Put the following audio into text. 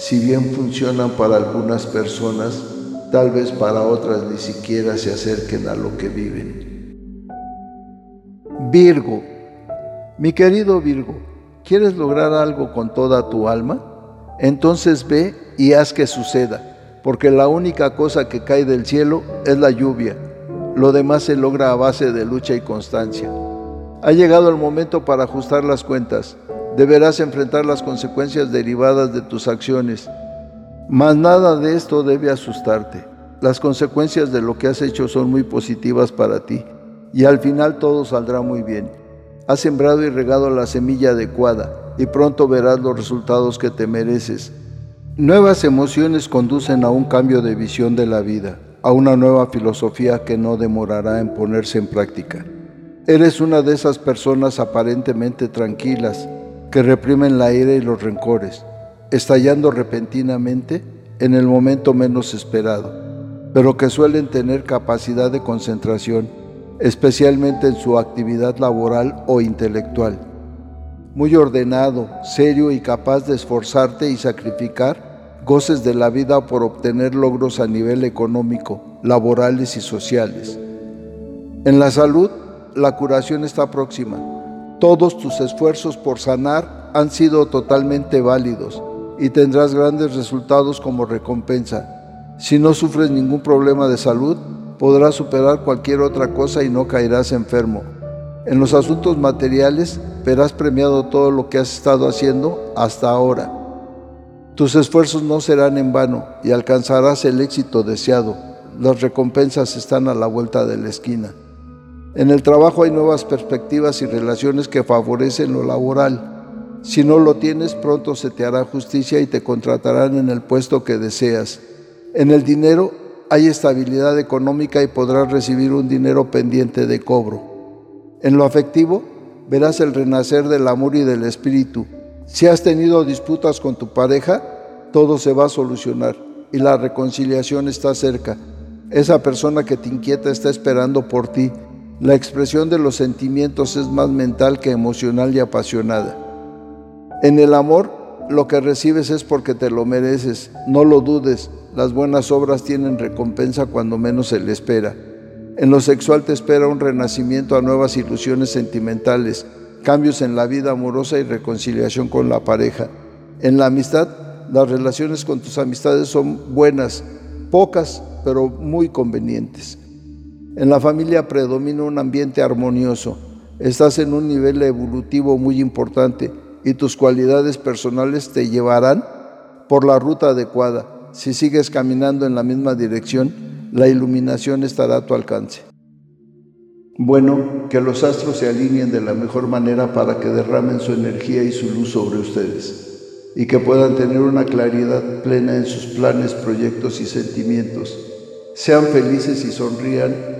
si bien funcionan para algunas personas, tal vez para otras ni siquiera se acerquen a lo que viven. Virgo mi querido Virgo, ¿quieres lograr algo con toda tu alma? Entonces ve y haz que suceda, porque la única cosa que cae del cielo es la lluvia. Lo demás se logra a base de lucha y constancia. Ha llegado el momento para ajustar las cuentas. Deberás enfrentar las consecuencias derivadas de tus acciones. Mas nada de esto debe asustarte. Las consecuencias de lo que has hecho son muy positivas para ti y al final todo saldrá muy bien. Has sembrado y regado la semilla adecuada y pronto verás los resultados que te mereces. Nuevas emociones conducen a un cambio de visión de la vida, a una nueva filosofía que no demorará en ponerse en práctica. Eres una de esas personas aparentemente tranquilas que reprimen la ira y los rencores, estallando repentinamente en el momento menos esperado, pero que suelen tener capacidad de concentración especialmente en su actividad laboral o intelectual. Muy ordenado, serio y capaz de esforzarte y sacrificar goces de la vida por obtener logros a nivel económico, laborales y sociales. En la salud, la curación está próxima. Todos tus esfuerzos por sanar han sido totalmente válidos y tendrás grandes resultados como recompensa. Si no sufres ningún problema de salud, podrás superar cualquier otra cosa y no caerás enfermo. En los asuntos materiales verás premiado todo lo que has estado haciendo hasta ahora. Tus esfuerzos no serán en vano y alcanzarás el éxito deseado. Las recompensas están a la vuelta de la esquina. En el trabajo hay nuevas perspectivas y relaciones que favorecen lo laboral. Si no lo tienes, pronto se te hará justicia y te contratarán en el puesto que deseas. En el dinero hay estabilidad económica y podrás recibir un dinero pendiente de cobro. En lo afectivo, verás el renacer del amor y del espíritu. Si has tenido disputas con tu pareja, todo se va a solucionar y la reconciliación está cerca. Esa persona que te inquieta está esperando por ti. La expresión de los sentimientos es más mental que emocional y apasionada. En el amor, lo que recibes es porque te lo mereces, no lo dudes, las buenas obras tienen recompensa cuando menos se le espera. En lo sexual te espera un renacimiento a nuevas ilusiones sentimentales, cambios en la vida amorosa y reconciliación con la pareja. En la amistad, las relaciones con tus amistades son buenas, pocas, pero muy convenientes. En la familia predomina un ambiente armonioso. Estás en un nivel evolutivo muy importante y tus cualidades personales te llevarán por la ruta adecuada si sigues caminando en la misma dirección, la iluminación estará a tu alcance. Bueno, que los astros se alineen de la mejor manera para que derramen su energía y su luz sobre ustedes y que puedan tener una claridad plena en sus planes, proyectos y sentimientos. Sean felices y sonrían,